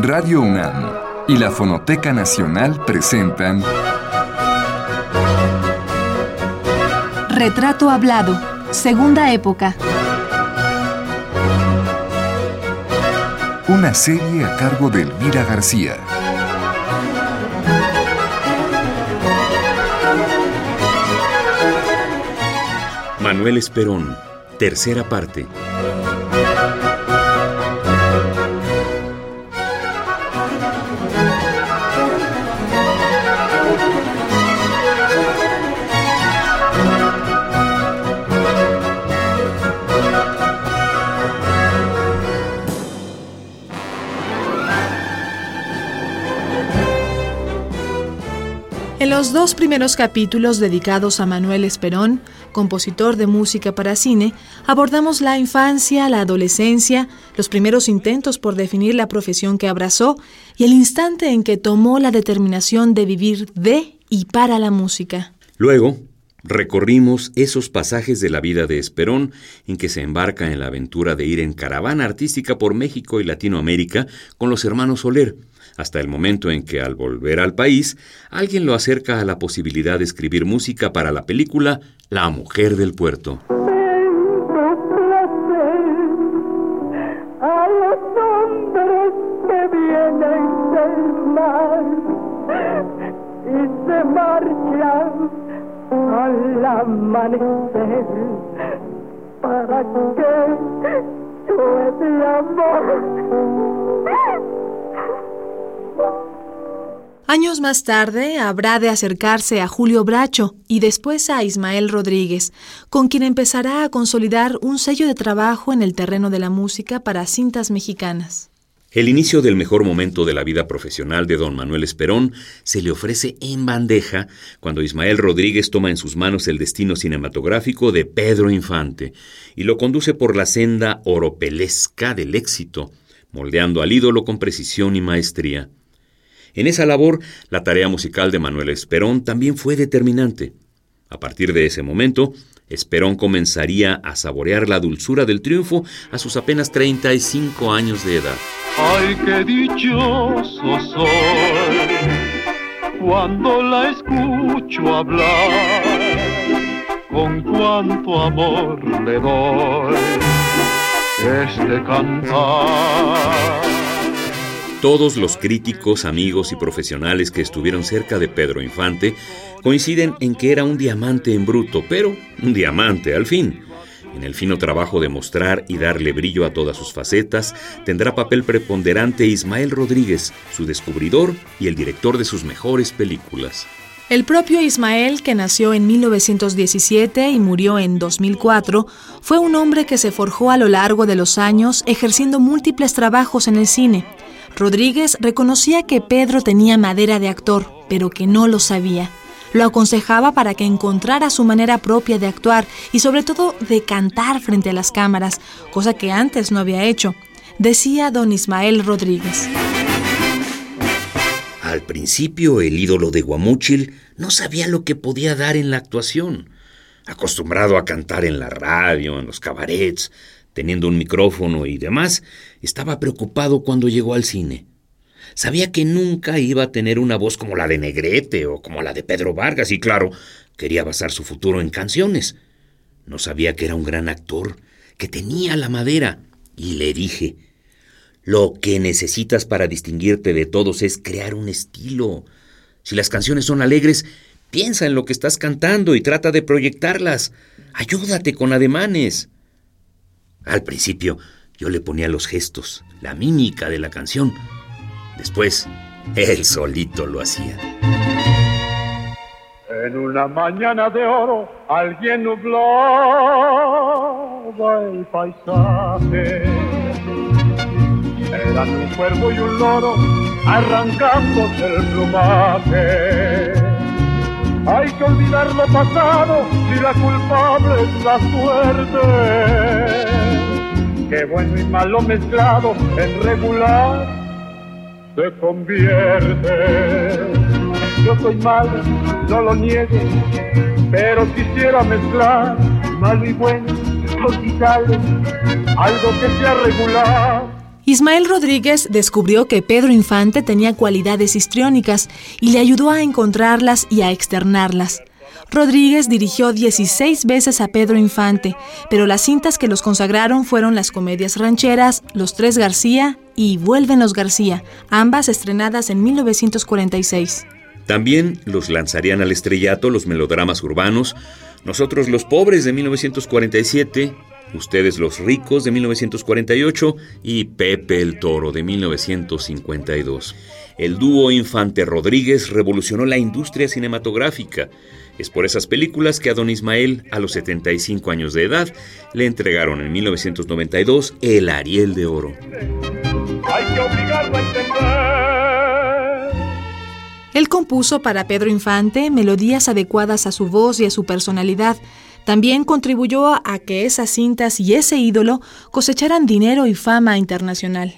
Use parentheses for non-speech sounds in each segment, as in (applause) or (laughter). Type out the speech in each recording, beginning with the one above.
Radio UNAM y la Fonoteca Nacional presentan Retrato Hablado, Segunda Época. Una serie a cargo de Elvira García. Manuel Esperón, tercera parte. En los dos primeros capítulos dedicados a Manuel Esperón, compositor de música para cine, abordamos la infancia, la adolescencia, los primeros intentos por definir la profesión que abrazó y el instante en que tomó la determinación de vivir de y para la música. Luego, recorrimos esos pasajes de la vida de Esperón en que se embarca en la aventura de ir en caravana artística por México y Latinoamérica con los hermanos Soler, hasta el momento en que al volver al país, alguien lo acerca a la posibilidad de escribir música para la película La Mujer del Puerto. al amanecer para que llueve amor. Años más tarde habrá de acercarse a Julio Bracho y después a Ismael Rodríguez, con quien empezará a consolidar un sello de trabajo en el terreno de la música para cintas mexicanas. El inicio del mejor momento de la vida profesional de don Manuel Esperón se le ofrece en bandeja cuando Ismael Rodríguez toma en sus manos el destino cinematográfico de Pedro Infante y lo conduce por la senda oropelesca del éxito, moldeando al ídolo con precisión y maestría. En esa labor, la tarea musical de Manuel Esperón también fue determinante. A partir de ese momento, Esperón comenzaría a saborear la dulzura del triunfo a sus apenas 35 años de edad. Ay, qué dichoso soy cuando la escucho hablar, con cuánto amor le doy este cantar. Todos los críticos, amigos y profesionales que estuvieron cerca de Pedro Infante coinciden en que era un diamante en bruto, pero un diamante al fin. En el fino trabajo de mostrar y darle brillo a todas sus facetas, tendrá papel preponderante Ismael Rodríguez, su descubridor y el director de sus mejores películas. El propio Ismael, que nació en 1917 y murió en 2004, fue un hombre que se forjó a lo largo de los años ejerciendo múltiples trabajos en el cine. Rodríguez reconocía que Pedro tenía madera de actor, pero que no lo sabía. Lo aconsejaba para que encontrara su manera propia de actuar y sobre todo de cantar frente a las cámaras, cosa que antes no había hecho, decía don Ismael Rodríguez. Al principio el ídolo de Guamúchil no sabía lo que podía dar en la actuación. Acostumbrado a cantar en la radio, en los cabarets, teniendo un micrófono y demás, estaba preocupado cuando llegó al cine. Sabía que nunca iba a tener una voz como la de Negrete o como la de Pedro Vargas y claro, quería basar su futuro en canciones. No sabía que era un gran actor, que tenía la madera, y le dije, lo que necesitas para distinguirte de todos es crear un estilo. Si las canciones son alegres, piensa en lo que estás cantando y trata de proyectarlas. Ayúdate con ademanes. Al principio yo le ponía los gestos, la mímica de la canción. Después, él solito lo hacía. En una mañana de oro alguien nublaba el paisaje. Eran un cuervo y un loro arrancándose el plumaje. Hay que olvidar lo pasado si la culpable es la suerte. Que bueno y malo mezclado en regular se convierte. Yo soy malo, no lo niego, pero quisiera mezclar malo y bueno, o quitarle algo que sea regular. Ismael Rodríguez descubrió que Pedro Infante tenía cualidades histriónicas y le ayudó a encontrarlas y a externarlas. Rodríguez dirigió 16 veces a Pedro Infante, pero las cintas que los consagraron fueron las comedias rancheras, Los Tres García y Vuelven los García, ambas estrenadas en 1946. También los lanzarían al estrellato los melodramas urbanos, Nosotros los Pobres de 1947, Ustedes los Ricos de 1948 y Pepe el Toro de 1952. El dúo Infante Rodríguez revolucionó la industria cinematográfica. Es por esas películas que a don Ismael, a los 75 años de edad, le entregaron en 1992 el Ariel de Oro. Hay que obligarlo a entender. Él compuso para Pedro Infante melodías adecuadas a su voz y a su personalidad. También contribuyó a que esas cintas y ese ídolo cosecharan dinero y fama internacional.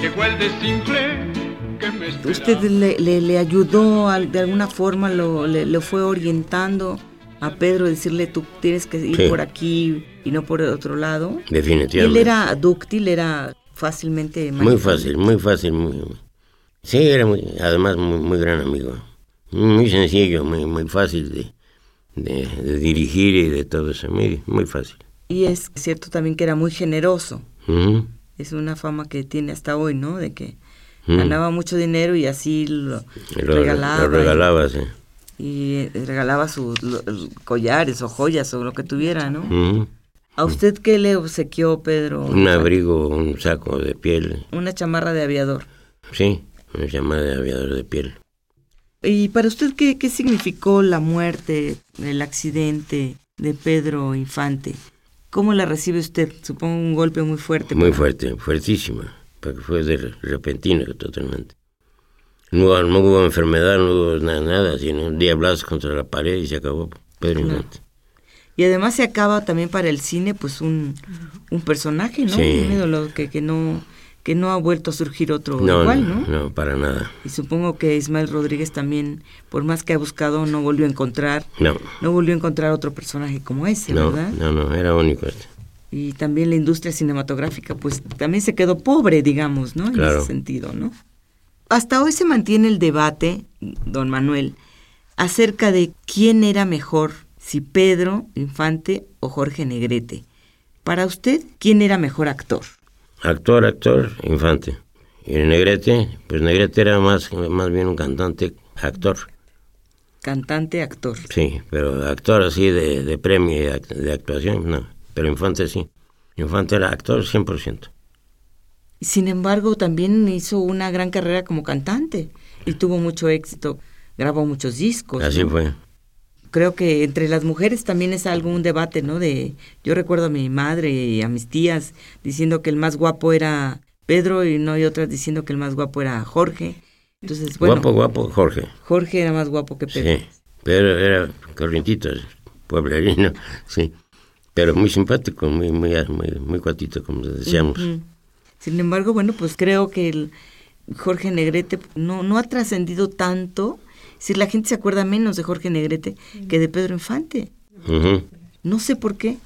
Llegó el desinfle que me esperaba. ¿Usted le, le- le ayudó al- de alguna forma, lo, le, lo fue orientando a Pedro, decirle tú tienes que ir Sí. por aquí y no por el otro lado? Definitivamente. Él era dúctil, era fácilmente Muy fácil, muy fácil. Muy, sí, era muy, además muy, muy gran amigo. Muy sencillo, muy, muy fácil de, de, de dirigir y de todo eso. Muy, muy fácil. Y es cierto también que era muy generoso. Es una fama que tiene hasta hoy, ¿no? De que ganaba mucho dinero y así lo, regalaba. lo regalaba, sí. Y, regalaba sus lo- collares o joyas o lo que tuviera, ¿no? ¿A usted qué le obsequió, Pedro? Un abrigo, un saco de piel. Una chamarra de aviador. Sí, una llamada de aviador de piel. ¿Y para usted qué, qué significó la muerte, el accidente de Pedro Infante? ¿Cómo la recibe usted? Supongo un golpe muy fuerte. Muy fuerte, fuertísima, porque fue de repentino totalmente. No, no hubo enfermedad, no hubo nada, nada, sino un diablazo contra la pared y se acabó Pedro Claro. Infante. Y además se acaba también para el cine, pues un, un personaje, ¿no? Sí. Un ídolo que, que no que no ha vuelto a surgir otro No, igual, no, ¿no? no, para nada. Y supongo que Ismael Rodríguez también, por más que ha buscado, no volvió a encontrar, No, no volvió a encontrar otro personaje como ese, no, ¿verdad? no, no, era único este. Y también la industria cinematográfica, pues también se quedó pobre, digamos, ¿no? En Claro. ese sentido, ¿no? Hasta hoy se mantiene el debate, don Manuel, acerca de quién era mejor, si Pedro Infante o Jorge Negrete. Para usted, ¿quién era mejor actor? Actor, actor, Infante. Y el Negrete, pues Negrete era más, más bien un cantante, actor. Cantante, actor. Sí, pero actor así de, de premio y de, act- de actuación, no. Pero Infante sí. Infante era actor 100%. Sin embargo, también hizo una gran carrera como cantante y tuvo mucho éxito. Grabó muchos discos. Así ¿no? fue. Creo que entre las mujeres también es algo un debate, ¿no? De yo recuerdo a mi madre y a mis tías diciendo que el más guapo era Pedro y no hay otras diciendo que el más guapo era Jorge. Entonces, bueno, guapo, guapo, Jorge. Jorge era más guapo que Pedro. Sí, pero era corrientito, pueblerino, sí. Pero muy simpático, muy, muy, muy, muy cuatito, como decíamos. Sin embargo, bueno, pues creo que el Jorge Negrete no, no ha trascendido tanto. Si la gente se acuerda menos de Jorge Negrete que de Pedro Infante. Ujú. No sé por qué.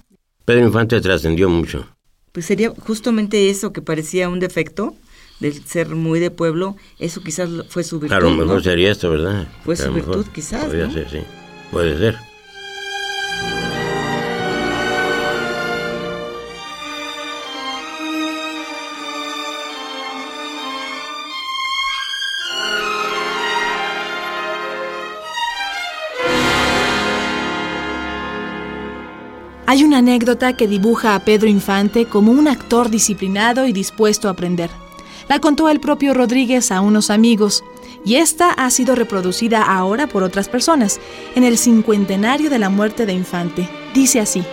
Pedro Infante trascendió mucho. Pues sería justamente eso que parecía un defecto del ser muy de pueblo. Eso quizás fue su virtud. A lo mejor ¿no? sería esto, ¿verdad? Fue su mejor. virtud, quizás, Podría ¿no? ser, sí. Puede ser. Hay una anécdota que dibuja a Pedro Infante como un actor disciplinado y dispuesto a aprender. La contó el propio Rodríguez a unos amigos, y esta ha sido reproducida ahora por otras personas, en el cincuentenario de la muerte de Infante. Dice así.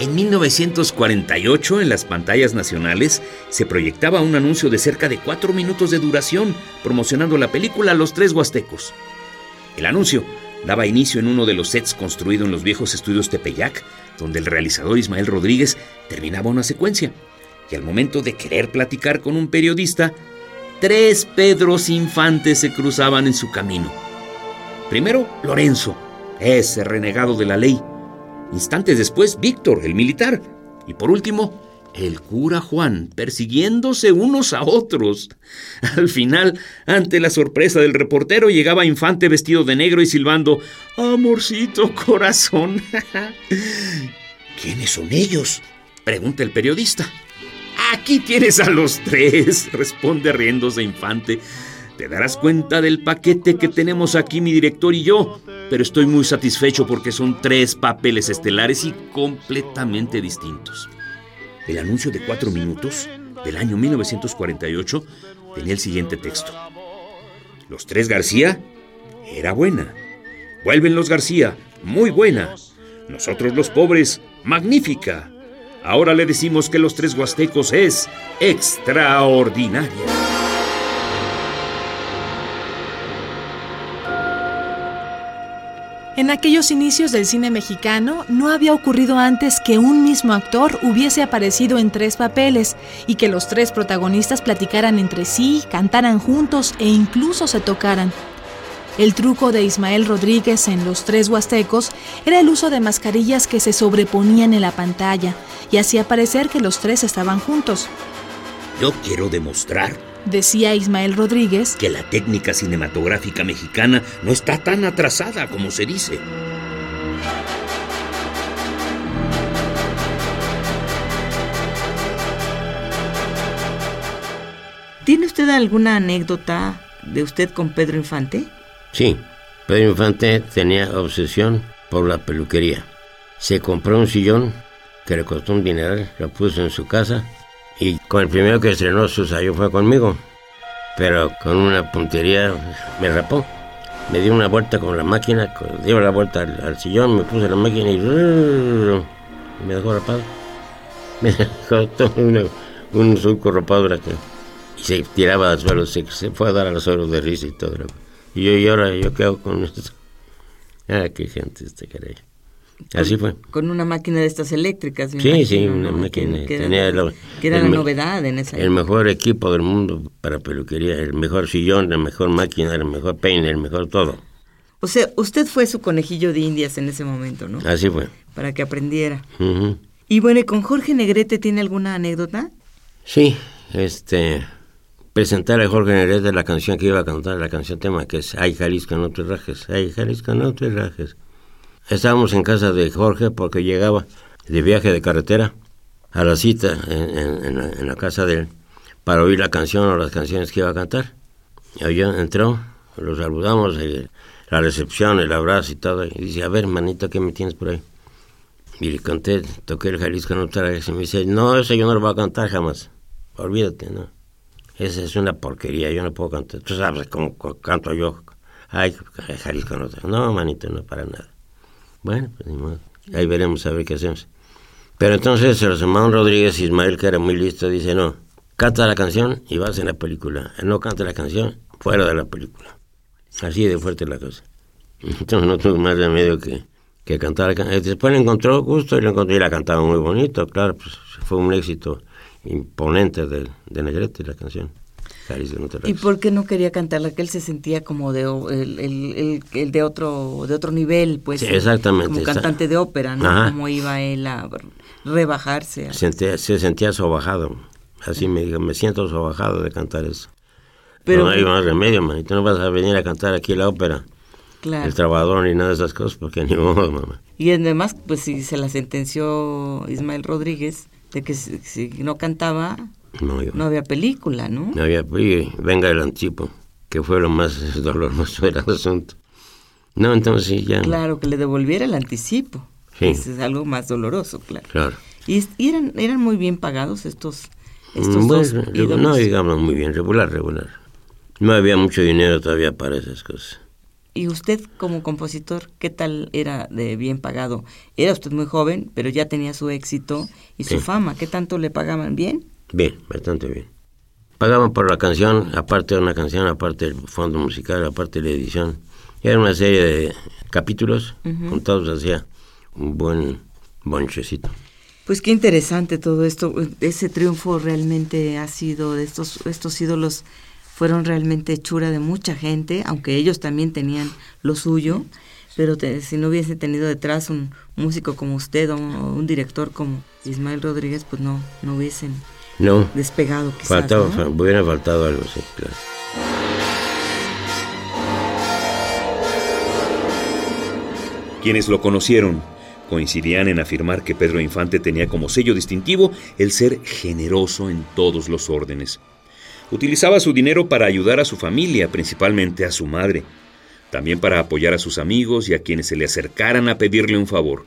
En 1948, en las pantallas nacionales, se proyectaba un anuncio de cerca de cuatro minutos de duración promocionando la película Los Tres Huastecos. El anuncio daba inicio en uno de los sets construidos en los viejos estudios Tepeyac, donde el realizador Ismael Rodríguez terminaba una secuencia. Y al momento de querer platicar con un periodista, tres Pedros Infantes se cruzaban en su camino. Primero, Lorenzo, ese renegado de la ley. Instantes después, Víctor, el militar. Y por último, el cura Juan, persiguiéndose unos a otros. Al final, ante la sorpresa del reportero, llegaba Infante vestido de negro y silbando, Amorcito corazón. (laughs) ¿Quiénes son ellos? pregunta el periodista. Aquí tienes a los tres, (laughs) responde riéndose Infante. Te darás cuenta del paquete que tenemos aquí mi director y yo, pero estoy muy satisfecho porque son tres papeles estelares y completamente distintos. El anuncio de cuatro minutos del año 1948 tenía el siguiente texto. Los tres García era buena. Vuelven los García, muy buena. Nosotros los pobres, magnífica. Ahora le decimos que los tres huastecos es extraordinaria. En aquellos inicios del cine mexicano no había ocurrido antes que un mismo actor hubiese aparecido en tres papeles y que los tres protagonistas platicaran entre sí, cantaran juntos e incluso se tocaran. El truco de Ismael Rodríguez en Los Tres Huastecos era el uso de mascarillas que se sobreponían en la pantalla y hacía parecer que los tres estaban juntos. Yo quiero demostrar decía Ismael Rodríguez, que la técnica cinematográfica mexicana no está tan atrasada como se dice. ¿Tiene usted alguna anécdota de usted con Pedro Infante? Sí, Pedro Infante tenía obsesión por la peluquería. Se compró un sillón que le costó un dineral, lo puso en su casa y con el primero que estrenó su sayo fue conmigo. Pero con una puntería me rapó. Me dio una vuelta con la máquina, dio la vuelta al, sillón, me puse la máquina y me dejó rapado. (laughs) Me dejó todo un surco rapado y se tiraba al suelo, se, fue a dar al suelo de risa y todo. Y yo, y ahora, ¿yo qué hago con esto? Ah, qué gente este caray. Así fue. Con una máquina de estas eléctricas. Sí, sí, una máquina. Que, tenía era, la novedad en esa El mejor equipo del mundo para peluquería, el mejor sillón, la mejor máquina, el mejor peine, el mejor todo. O sea, usted fue su conejillo de indias en ese momento, ¿no? Así fue. Para que aprendiera. Y bueno, ¿y con Jorge Negrete tiene alguna anécdota? Sí, este... Presentar a Jorge Negrete la canción que iba a cantar, la canción tema que es Ay Jalisco, no te rajes, ay Jalisco, no te rajes. Estábamos en casa de Jorge porque llegaba de viaje de carretera a la cita en, la, casa de él para oír la canción o las canciones que iba a cantar. Y yo entró, lo saludamos, la recepción, el abrazo y todo. Y dice, a ver, manito, ¿qué me tienes por ahí? Y le conté, toqué el Jalisco no trajes. Y me dice, no, eso yo no lo voy a cantar jamás. Olvídate, ¿no? Esa es una porquería, yo no puedo cantar. Tú sabes cómo canto yo. Ay, Jalisco no. No, manito, no, para nada. Bueno, pues ni modo. Ahí veremos a ver qué hacemos. Pero entonces el hermano Rodríguez Ismael, que era muy listo, dice, no, canta la canción y vas en la película. No canta la canción, fuera de la película. Así de fuerte la cosa. (laughs) Entonces no tuvo más remedio que, que cantar la canción. Después le encontró gusto y le encontró y la cantaba muy bonito, claro, pues fue un éxito imponente de, de Negrete la canción. ¿Y por qué no quería cantarla? Que él se sentía como de el, el, de otro de otro nivel, pues. exactamente. Como cantante de ópera, ¿no? Como iba él a rebajarse. se sentía sobajado. Así me dijo, me siento sobajado de cantar eso. Pero no hay más remedio, manito. No vas a venir a cantar aquí la ópera. Claro. El trabajador ni nada de esas cosas, porque ni modo, mamá. Y además, pues si se la sentenció Ismael Rodríguez de que si no cantaba, no, había película, ¿no? No había, venga el anticipo, que fue lo más (laughs) doloroso del asunto. No, entonces ya... Claro, que le devolviera el anticipo. Sí. es algo más doloroso, claro. Claro. ¿Y, eran, eran muy bien pagados estos, estos dos No, digamos muy bien, regular, regular. No había mucho dinero todavía para esas cosas. ¿Y usted como compositor, qué tal era de bien pagado? Era usted muy joven, pero ya tenía su éxito y su fama. ¿Qué tanto le pagaban bien? Bien, bastante bien. Pagaban por la canción, aparte de una canción, aparte del fondo musical, aparte de la edición. Era una serie de capítulos, juntados hacia un buen bonchecito. Pues qué interesante todo esto. Ese triunfo realmente ha sido, estos, estos ídolos fueron realmente hechura de mucha gente, aunque ellos también tenían lo suyo. pero si no hubiese tenido detrás un músico como usted o un director como Ismael Rodríguez, pues no, no hubiesen no, despegado. Quizás, faltaba, ¿no? hubiera faltado algo, sí, claro. Quienes lo conocieron coincidían en afirmar que Pedro Infante tenía como sello distintivo el ser generoso en todos los órdenes. Utilizaba su dinero para ayudar a su familia, principalmente a su madre, también para apoyar a sus amigos y a quienes se le acercaran a pedirle un favor.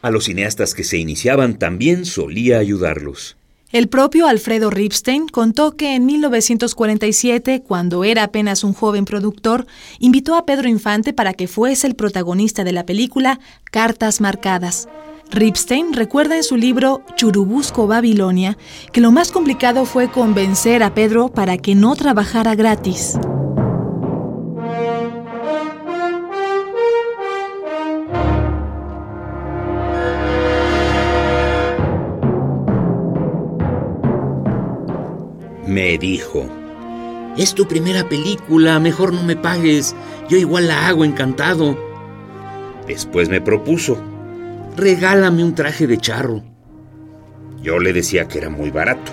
A los cineastas que se iniciaban también solía ayudarlos. El propio Alfredo Ripstein contó que en 1947, cuando era apenas un joven productor, invitó a Pedro Infante para que fuese el protagonista de la película Cartas Marcadas. Ripstein recuerda en su libro Churubusco Babilonia que lo más complicado fue convencer a Pedro para que no trabajara gratis. Me dijo, es tu primera película, mejor no me pagues, yo igual la hago encantado. Después me propuso, regálame un traje de charro. Yo le decía que era muy barato.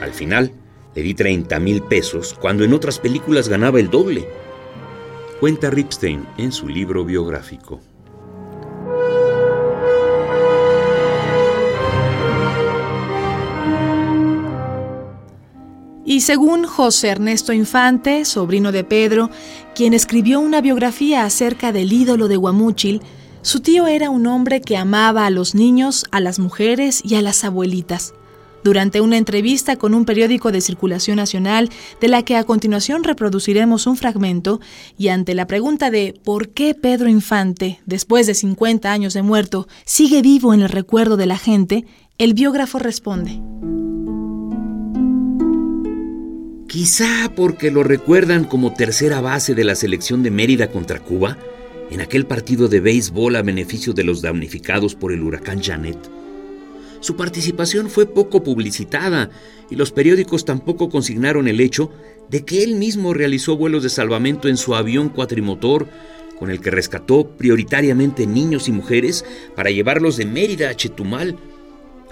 Al final, le di 30 mil pesos cuando en otras películas ganaba el doble. Cuenta Ripstein en su libro biográfico. Y según José Ernesto Infante, sobrino de Pedro, quien escribió una biografía acerca del ídolo de Guamúchil, su tío era un hombre que amaba a los niños, a las mujeres y a las abuelitas. Durante una entrevista con un periódico de circulación nacional, de la que a continuación reproduciremos un fragmento, y ante la pregunta de ¿por qué Pedro Infante, después de 50 años de muerto, sigue vivo en el recuerdo de la gente?, el biógrafo responde. Quizá porque lo recuerdan como tercera base de la selección de Mérida contra Cuba, en aquel partido de béisbol a beneficio de los damnificados por el huracán Janet. Su participación fue poco publicitada y los periódicos tampoco consignaron el hecho de que él mismo realizó vuelos de salvamento en su avión cuatrimotor, con el que rescató prioritariamente niños y mujeres para llevarlos de Mérida a Chetumal.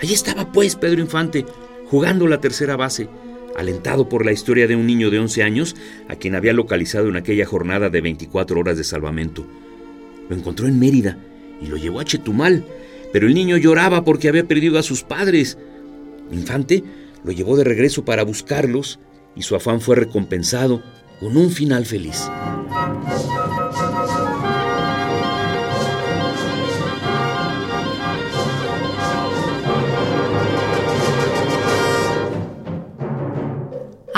Allí estaba pues Pedro Infante, jugando la tercera base, alentado por la historia de un niño de 11 años a quien había localizado en aquella jornada de 24 horas de salvamento. Lo encontró en Mérida y lo llevó a Chetumal, pero el niño lloraba porque había perdido a sus padres. Infante lo llevó de regreso para buscarlos y su afán fue recompensado con un final feliz.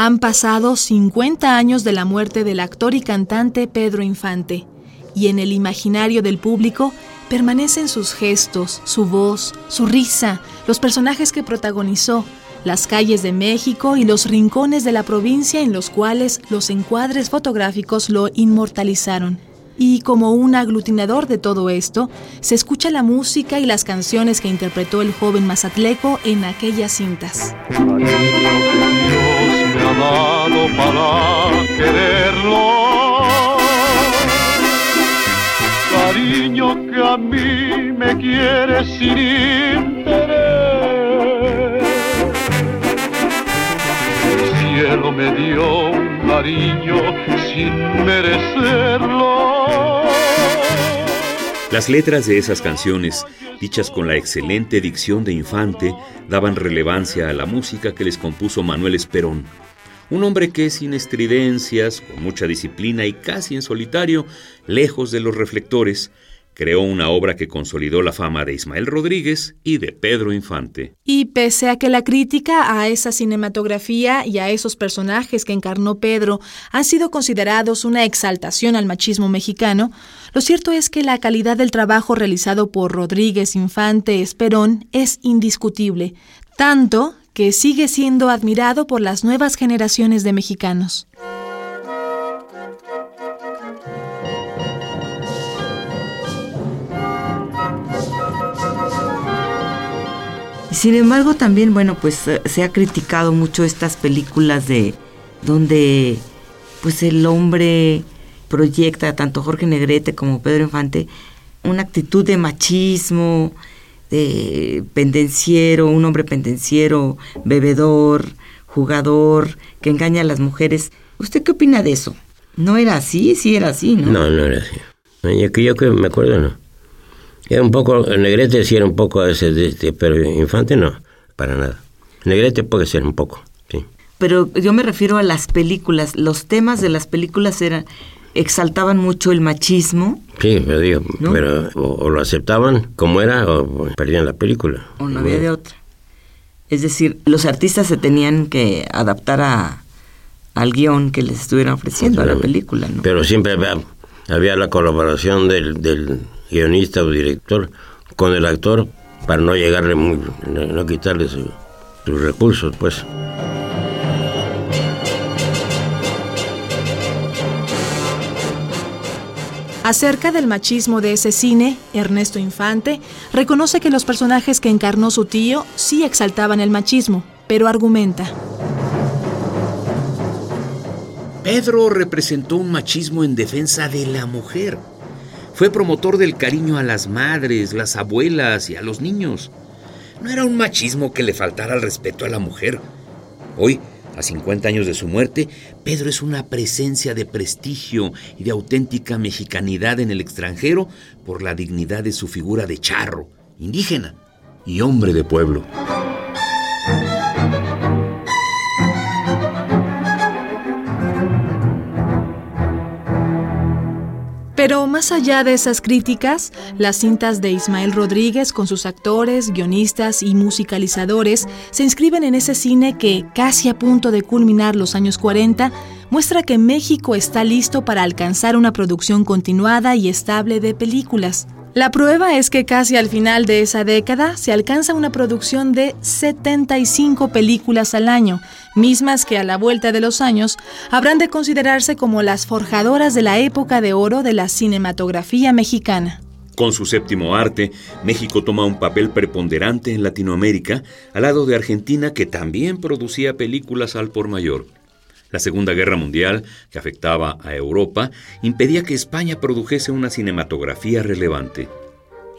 Han pasado 50 años de la muerte del actor y cantante Pedro Infante, y en el imaginario del público permanecen sus gestos, su voz, su risa, los personajes que protagonizó, las calles de México y los rincones de la provincia en los cuales los encuadres fotográficos lo inmortalizaron. Y como un aglutinador de todo esto, se escucha la música y las canciones que interpretó el joven mazatleco en aquellas cintas. Ha dado para quererlo. Cariño que a mí me quiere sin interés. El cielo me dio un cariño sin merecerlo. Las letras de esas canciones, dichas con la excelente dicción de Infante, daban relevancia a la música que les compuso Manuel Esperón, un hombre que sin estridencias, con mucha disciplina y casi en solitario, lejos de los reflectores, creó una obra que consolidó la fama de Ismael Rodríguez y de Pedro Infante. Y pese a que la crítica a esa cinematografía y a esos personajes que encarnó Pedro han sido considerados una exaltación al machismo mexicano, lo cierto es que la calidad del trabajo realizado por Rodríguez Infante Esperón es indiscutible, tanto que sigue siendo admirado por las nuevas generaciones de mexicanos. Sin embargo, también, bueno, pues eh, se ha criticado mucho estas películas de donde pues el hombre proyecta tanto Jorge Negrete como Pedro Infante una actitud de machismo, de pendenciero, un hombre pendenciero, bebedor, jugador, que engaña a las mujeres. ¿Usted qué opina de eso? ¿No era así? Sí era así, ¿no? No, no era así. Yo que yo que me acuerdo, no. Era un poco, Negrete sí era un poco de, este, pero Infante no, para nada. Negrete puede ser un poco, sí. Pero yo me refiero a las películas. Los temas de las películas eran exaltaban mucho el machismo. Sí, pero digo, pero o, lo aceptaban como era o perdían la película. O no había de otra. Es decir, los artistas se tenían que adaptar a, al guion que les estuvieran ofreciendo a la película, ¿no? Pero siempre había, había la colaboración del, del, guionista o director con el actor para no llegarle muy, no, quitarle sus recursos, pues. Acerca del machismo de ese cine, Ernesto Infante reconoce que los personajes que encarnó su tío sí exaltaban el machismo, pero argumenta. Pedro representó un machismo en defensa de la mujer. Fue promotor del cariño a las madres, las abuelas y a los niños. No era un machismo que le faltara el respeto a la mujer. Hoy a 50 años de su muerte, Pedro es una presencia de prestigio y de auténtica mexicanidad en el extranjero por la dignidad de su figura de charro, indígena y hombre de pueblo. Pero más allá de esas críticas, las cintas de Ismael Rodríguez con sus actores, guionistas y musicalizadores se inscriben en ese cine que, casi a punto de culminar los años 40, muestra que México está listo para alcanzar una producción continuada y estable de películas. La prueba es que casi al final de esa década se alcanza una producción de 75 películas al año, mismas que a la vuelta de los años habrán de considerarse como las forjadoras de la época de oro de la cinematografía mexicana. Con su séptimo arte, México toma un papel preponderante en Latinoamérica, al lado de Argentina, que también producía películas al por mayor. La Segunda Guerra Mundial, que afectaba a Europa, impedía que España produjese una cinematografía relevante.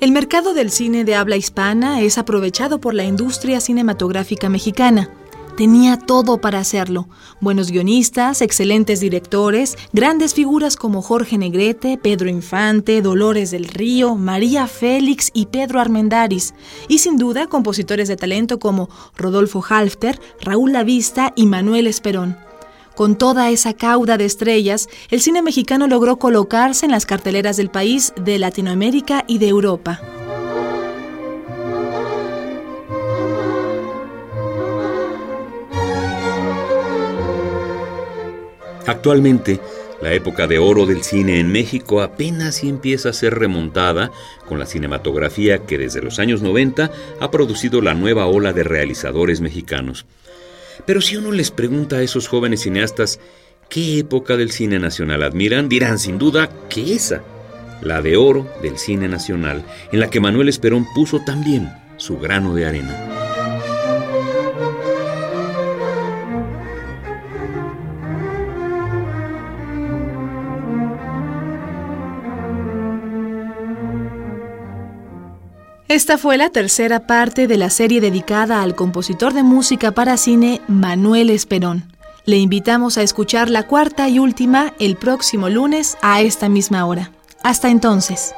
El mercado del cine de habla hispana es aprovechado por la industria cinematográfica mexicana. Tenía todo para hacerlo. Buenos guionistas, excelentes directores, grandes figuras como Jorge Negrete, Pedro Infante, Dolores del Río, María Félix y Pedro Armendáriz. Y sin duda compositores de talento como Rodolfo Halfter, Raúl Lavista y Manuel Esperón. Con toda esa cauda de estrellas, el cine mexicano logró colocarse en las carteleras del país, de Latinoamérica y de Europa. Actualmente, la época de oro del cine en México apenas empieza a ser remontada con la cinematografía que desde los años 90 ha producido la nueva ola de realizadores mexicanos. Pero si uno les pregunta a esos jóvenes cineastas qué época del cine nacional admiran, dirán sin duda que esa, la de oro del cine nacional, en la que Manuel Esperón puso también su grano de arena. Esta fue la tercera parte de la serie dedicada al compositor de música para cine Manuel Esperón. Le invitamos a escuchar la cuarta y última el próximo lunes a esta misma hora. Hasta entonces.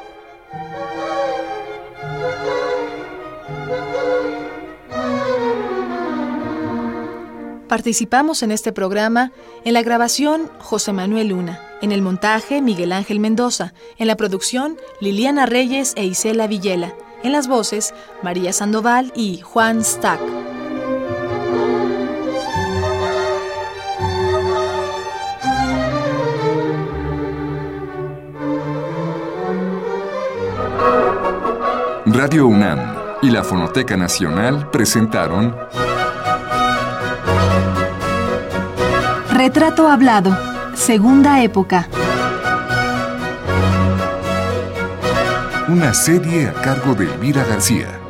Participamos en este programa en la grabación José Manuel Luna, en el montaje Miguel Ángel Mendoza, en la producción Liliana Reyes e Isela Villela en las voces, María Sandoval y Juan Stack. Radio UNAM y la Fonoteca Nacional presentaron Retrato Hablado, Segunda Época. Una serie a cargo de Elvira García.